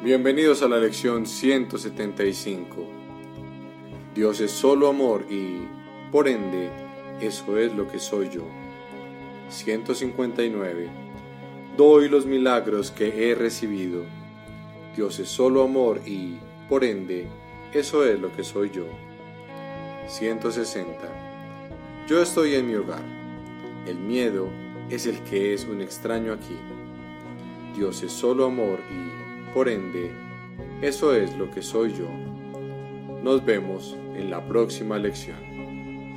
Bienvenidos a la lección 175. Dios es solo amor y, por ende, eso es lo que soy yo. 159. Doy los milagros que he recibido. Dios es solo amor y, por ende, eso es lo que soy yo. 160. Yo estoy en mi hogar. El miedo es el que es un extraño aquí. Dios es solo amor y, por ende, eso es lo que soy yo. Nos vemos en la próxima lección.